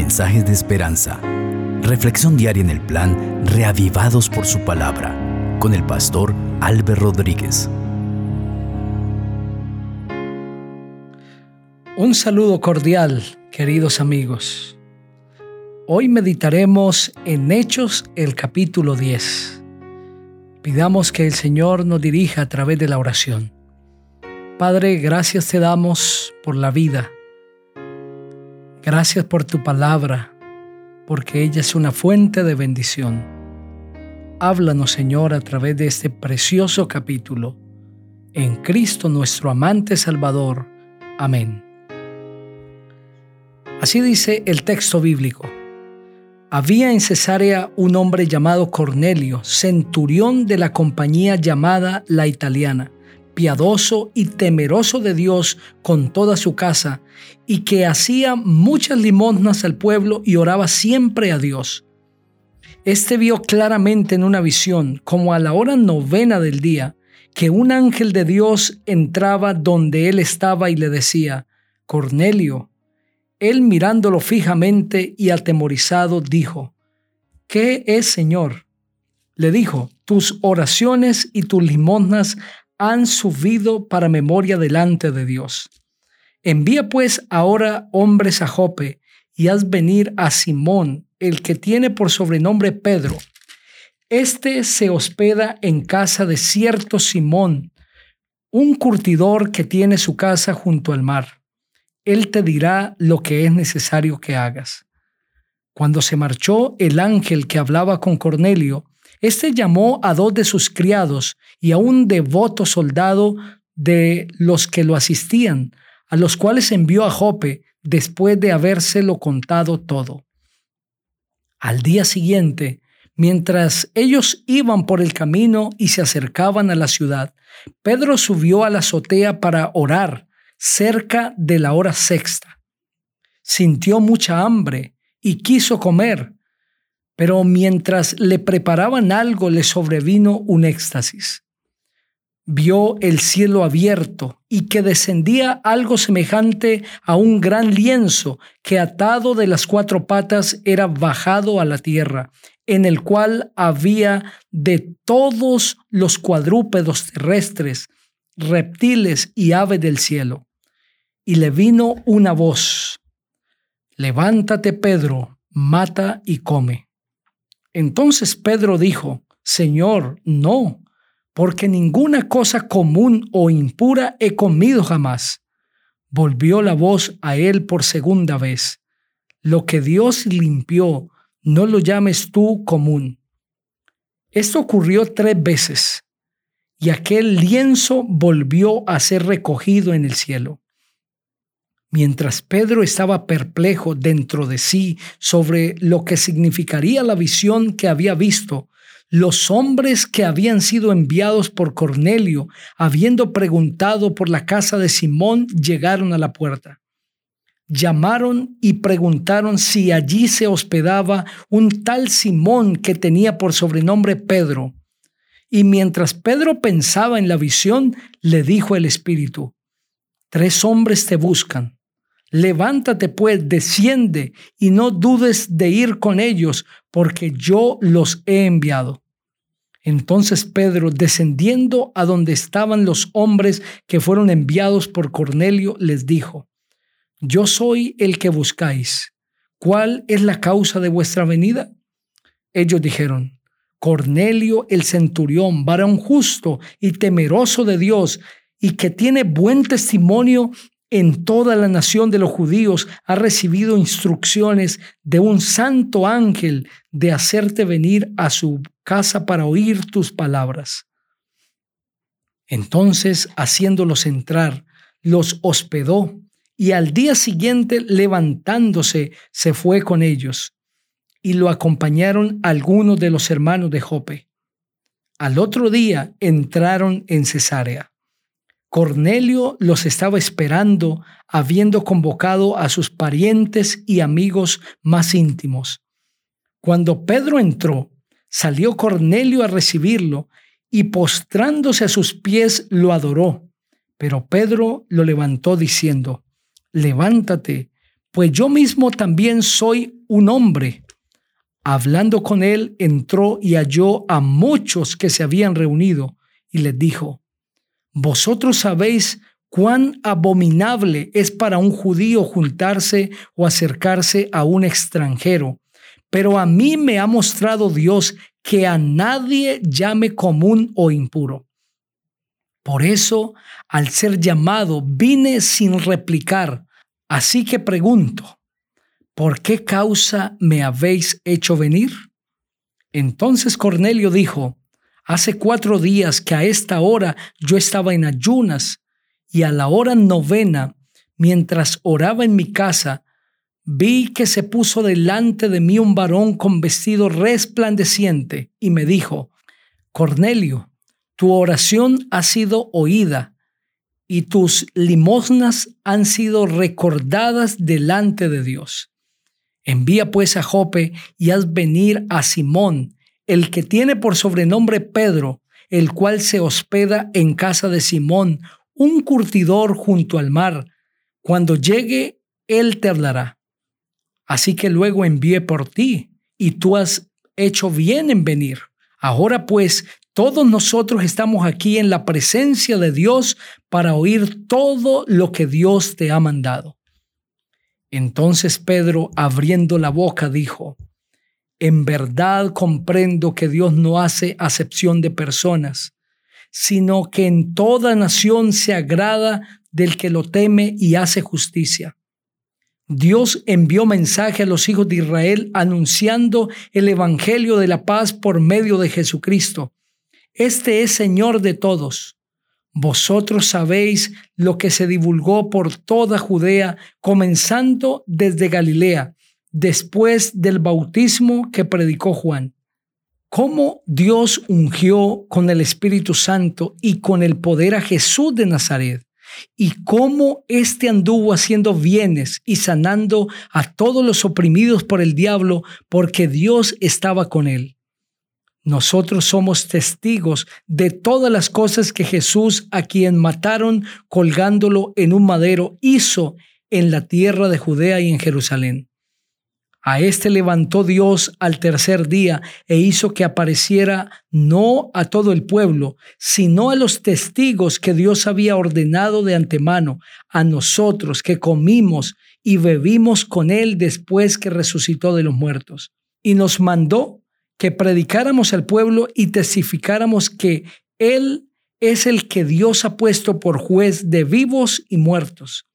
Mensajes de esperanza. Reflexión diaria en el plan Reavivados por su palabra con el pastor Álvaro Rodríguez. Un saludo cordial, queridos amigos. Hoy meditaremos en Hechos el capítulo 10. Pidamos que el Señor nos dirija a través de la oración. Padre, gracias te damos por la vida Gracias por tu palabra, porque ella es una fuente de bendición. Háblanos, Señor, a través de este precioso capítulo. En Cristo nuestro amante Salvador. Amén. Así dice el texto bíblico. Había en Cesarea un hombre llamado Cornelio, centurión de la compañía llamada La Italiana piadoso y temeroso de Dios con toda su casa, y que hacía muchas limosnas al pueblo y oraba siempre a Dios. Este vio claramente en una visión, como a la hora novena del día, que un ángel de Dios entraba donde él estaba y le decía, Cornelio. Él mirándolo fijamente y atemorizado dijo, ¿Qué es, Señor? Le dijo, tus oraciones y tus limosnas han subido para memoria delante de Dios. Envía pues ahora hombres a Jope y haz venir a Simón, el que tiene por sobrenombre Pedro. Este se hospeda en casa de cierto Simón, un curtidor que tiene su casa junto al mar. Él te dirá lo que es necesario que hagas. Cuando se marchó el ángel que hablaba con Cornelio, este llamó a dos de sus criados y a un devoto soldado de los que lo asistían, a los cuales envió a Jope después de habérselo contado todo. Al día siguiente, mientras ellos iban por el camino y se acercaban a la ciudad, Pedro subió a la azotea para orar cerca de la hora sexta. Sintió mucha hambre y quiso comer, pero mientras le preparaban algo le sobrevino un éxtasis. Vio el cielo abierto y que descendía algo semejante a un gran lienzo que atado de las cuatro patas era bajado a la tierra, en el cual había de todos los cuadrúpedos terrestres, reptiles y aves del cielo. Y le vino una voz, Levántate, Pedro, mata y come. Entonces Pedro dijo, Señor, no, porque ninguna cosa común o impura he comido jamás. Volvió la voz a él por segunda vez. Lo que Dios limpió, no lo llames tú común. Esto ocurrió tres veces, y aquel lienzo volvió a ser recogido en el cielo. Mientras Pedro estaba perplejo dentro de sí sobre lo que significaría la visión que había visto, los hombres que habían sido enviados por Cornelio, habiendo preguntado por la casa de Simón, llegaron a la puerta. Llamaron y preguntaron si allí se hospedaba un tal Simón que tenía por sobrenombre Pedro. Y mientras Pedro pensaba en la visión, le dijo el Espíritu, Tres hombres te buscan Levántate pues, desciende y no dudes de ir con ellos, porque yo los he enviado. Entonces Pedro, descendiendo a donde estaban los hombres que fueron enviados por Cornelio, les dijo, Yo soy el que buscáis. ¿Cuál es la causa de vuestra venida? Ellos dijeron, Cornelio el centurión, varón justo y temeroso de Dios, y que tiene buen testimonio en toda la nación de los judíos ha recibido instrucciones de un santo ángel de hacerte venir a su casa para oír tus palabras. Entonces, haciéndolos entrar, los hospedó y al día siguiente, levantándose, se fue con ellos y lo acompañaron algunos de los hermanos de Jope. Al otro día entraron en Cesarea. Cornelio los estaba esperando, habiendo convocado a sus parientes y amigos más íntimos. Cuando Pedro entró, salió Cornelio a recibirlo y postrándose a sus pies lo adoró. Pero Pedro lo levantó diciendo, levántate, pues yo mismo también soy un hombre. Hablando con él, entró y halló a muchos que se habían reunido y les dijo, Vosotros sabéis cuán abominable es para un judío juntarse o acercarse a un extranjero, pero a mí me ha mostrado Dios que a nadie llame común o impuro. Por eso, al ser llamado, vine sin replicar. Así que pregunto, ¿por qué causa me habéis hecho venir? Entonces Cornelio dijo, hace cuatro días que a esta hora yo estaba en ayunas y a la hora novena, mientras oraba en mi casa, vi que se puso delante de mí un varón con vestido resplandeciente y me dijo, Cornelio, tu oración ha sido oída y tus limosnas han sido recordadas delante de Dios. Envía pues a Jope y haz venir a Simón, el que tiene por sobrenombre Pedro, el cual se hospeda en casa de Simón, un curtidor junto al mar. Cuando llegue, él te hablará. Así que luego envié por ti, y tú has hecho bien en venir. Ahora pues, todos nosotros estamos aquí en la presencia de Dios para oír todo lo que Dios te ha mandado. Entonces Pedro, abriendo la boca, dijo, En verdad comprendo que Dios no hace acepción de personas, sino que en toda nación se agrada del que lo teme y hace justicia. Dios envió mensaje a los hijos de Israel anunciando el Evangelio de la paz por medio de Jesucristo. Este es Señor de todos. Vosotros sabéis lo que se divulgó por toda Judea, comenzando desde Galilea, después del bautismo que predicó Juan cómo Dios ungió con el Espíritu Santo y con el poder a Jesús de Nazaret, y cómo éste anduvo haciendo bienes y sanando a todos los oprimidos por el diablo, porque Dios estaba con él. Nosotros somos testigos de todas las cosas que Jesús, a quien mataron colgándolo en un madero, hizo en la tierra de Judea y en Jerusalén. A éste levantó Dios al tercer día e hizo que apareciera no a todo el pueblo, sino a los testigos que Dios había ordenado de antemano, a nosotros que comimos y bebimos con él después que resucitó de los muertos. Y nos mandó que predicáramos al pueblo y testificáramos que él es el que Dios ha puesto por juez de vivos y muertos.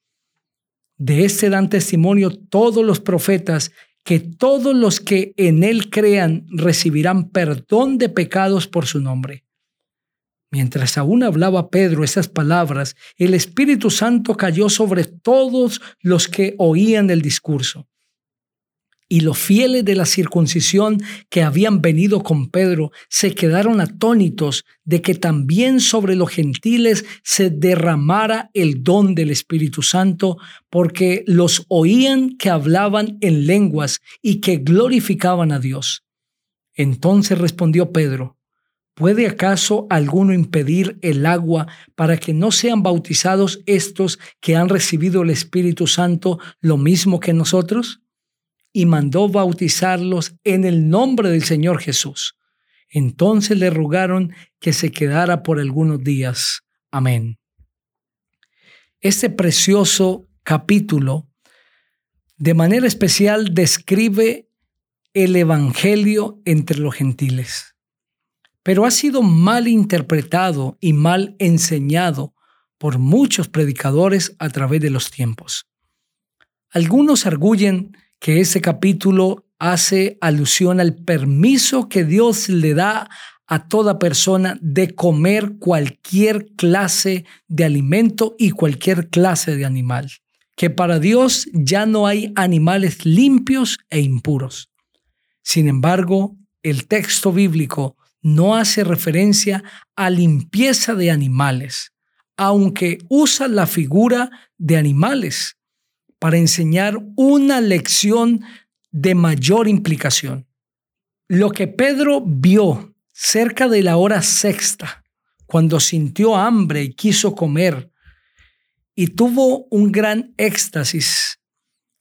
De este dan testimonio todos los profetas que todos los que en él crean recibirán perdón de pecados por su nombre. Mientras aún hablaba Pedro esas palabras, el Espíritu Santo cayó sobre todos los que oían el discurso. Y los fieles de la circuncisión que habían venido con Pedro se quedaron atónitos de que también sobre los gentiles se derramara el don del Espíritu Santo, porque los oían que hablaban en lenguas y que glorificaban a Dios. Entonces respondió Pedro, ¿Puede acaso alguno impedir el agua para que no sean bautizados estos que han recibido el Espíritu Santo lo mismo que nosotros? Y mandó bautizarlos en el nombre del Señor Jesús. Entonces le rogaron que se quedara por algunos días. Amén. Este precioso capítulo de manera especial describe el Evangelio entre los gentiles, pero ha sido mal interpretado y mal enseñado por muchos predicadores a través de los tiempos. Algunos arguyen que ese capítulo hace alusión al permiso que Dios le da a toda persona de comer cualquier clase de alimento y cualquier clase de animal. Que para Dios ya no hay animales limpios e impuros. Sin embargo, el texto bíblico no hace referencia a limpieza de animales, aunque usa la figura de animales para enseñar una lección de mayor implicación. Lo que Pedro vio cerca de la hora sexta, cuando sintió hambre y quiso comer, y tuvo un gran éxtasis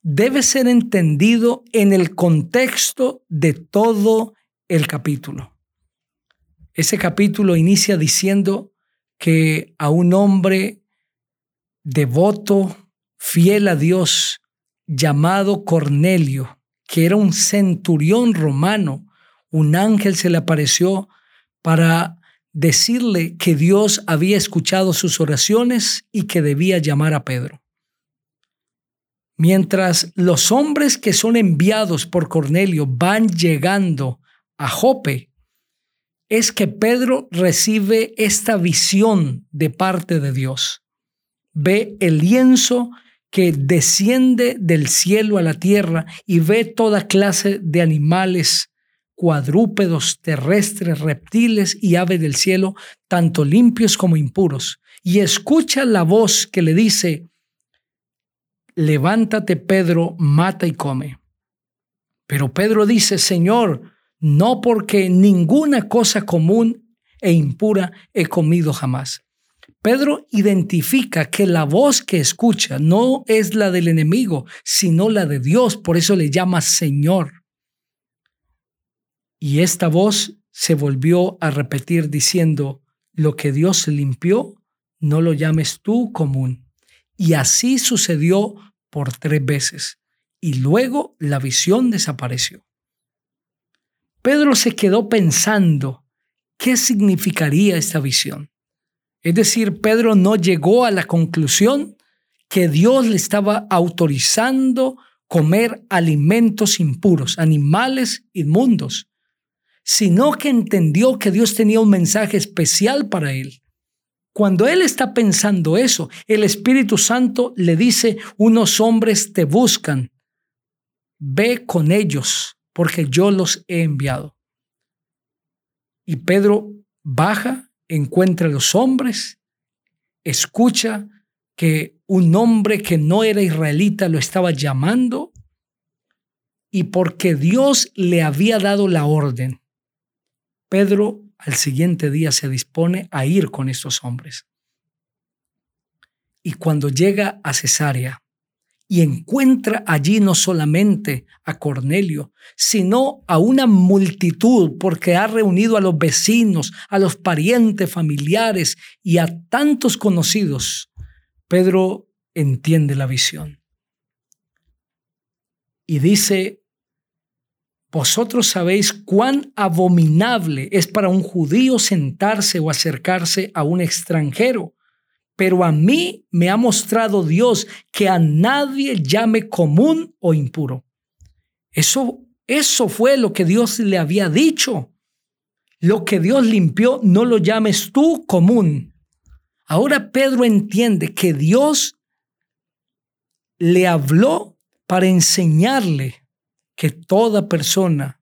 debe ser entendido en el contexto de todo el capítulo. Ese capítulo inicia diciendo que a un hombre devoto, fiel a Dios, llamado Cornelio, que era un centurión romano, un ángel se le apareció para decirle que Dios había escuchado sus oraciones y que debía llamar a Pedro. Mientras los hombres que son enviados por Cornelio van llegando a Jope, es que Pedro recibe esta visión de parte de Dios. Ve el lienzo que desciende del cielo a la tierra y ve toda clase de animales, cuadrúpedos, terrestres, reptiles y aves del cielo, tanto limpios como impuros. Y escucha la voz que le dice, levántate Pedro, mata y come. Pero Pedro dice, Señor, no porque ninguna cosa común e impura he comido jamás. Pedro identifica que la voz que escucha no es la del enemigo, sino la de Dios, por eso le llama Señor. Y esta voz se volvió a repetir diciendo, lo que Dios limpió, no lo llames tú común. Y así sucedió por tres veces. Y luego la visión desapareció. Pedro se quedó pensando qué significaría esta visión. Es decir, Pedro no llegó a la conclusión que Dios le estaba autorizando comer alimentos impuros, animales inmundos, sino que entendió que Dios tenía un mensaje especial para él. Cuando él está pensando eso, el Espíritu Santo le dice, unos hombres te buscan, ve con ellos porque yo los he enviado. Y Pedro baja, encuentra a los hombres, escucha que un hombre que no era israelita lo estaba llamando y porque Dios le había dado la orden, Pedro al siguiente día se dispone a ir con estos hombres. Y cuando llega a Cesarea, y encuentra allí no solamente a Cornelio, sino a una multitud, porque ha reunido a los vecinos, a los parientes, familiares y a tantos conocidos. Pedro entiende la visión. Y dice, vosotros sabéis cuán abominable es para un judío sentarse o acercarse a un extranjero pero a mí me ha mostrado Dios que a nadie llame común o impuro. Eso, eso fue lo que Dios le había dicho. Lo que Dios limpió, no lo llames tú común. Ahora Pedro entiende que Dios le habló para enseñarle que toda persona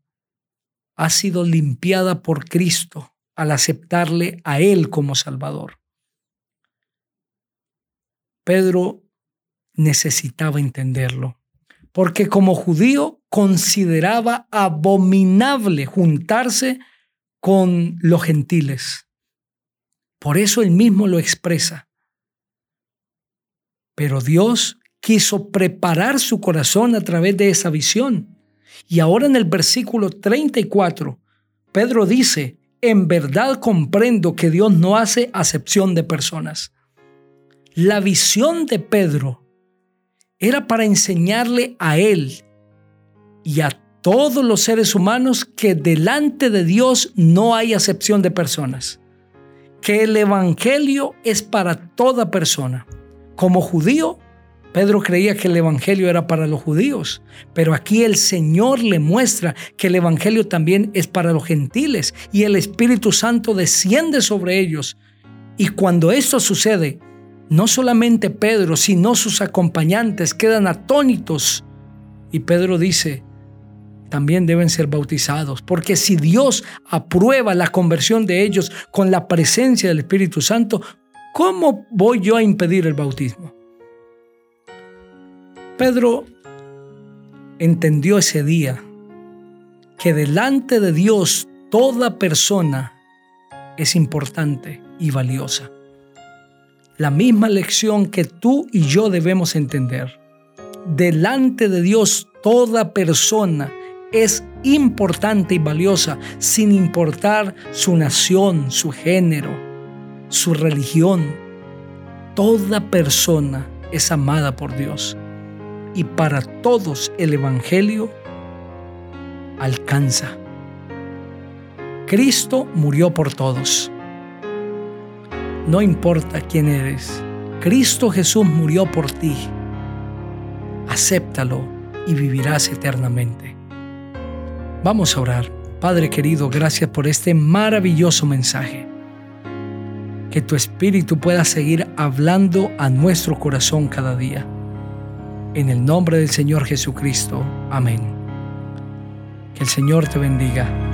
ha sido limpiada por Cristo al aceptarle a Él como Salvador. Pedro necesitaba entenderlo, porque como judío consideraba abominable juntarse con los gentiles. Por eso él mismo lo expresa. Pero Dios quiso preparar su corazón a través de esa visión. Y ahora en el versículo 34, Pedro dice, en verdad comprendo que Dios no hace acepción de personas. La visión de Pedro era para enseñarle a él y a todos los seres humanos que delante de Dios no hay acepción de personas, que el Evangelio es para toda persona. Como judío, Pedro creía que el Evangelio era para los judíos, pero aquí el Señor le muestra que el Evangelio también es para los gentiles y el Espíritu Santo desciende sobre ellos. Y cuando esto sucede, no solamente Pedro, sino sus acompañantes quedan atónitos. Y Pedro dice, también deben ser bautizados, porque si Dios aprueba la conversión de ellos con la presencia del Espíritu Santo, ¿cómo voy yo a impedir el bautismo? Pedro entendió ese día que delante de Dios toda persona es importante y valiosa la misma lección que tú y yo debemos entender. delante de Dios toda persona es importante y valiosa, sin importar su nación, su género, su religión. Toda persona es amada por Dios. Y para todos el Evangelio alcanza. Cristo murió por todos. No importa quién eres, Cristo Jesús murió por ti. Acéptalo y vivirás eternamente. Vamos a orar. Padre querido, gracias por este maravilloso mensaje. Que tu Espíritu pueda seguir hablando a nuestro corazón cada día. En el nombre del Señor Jesucristo. Amén. Que el Señor te bendiga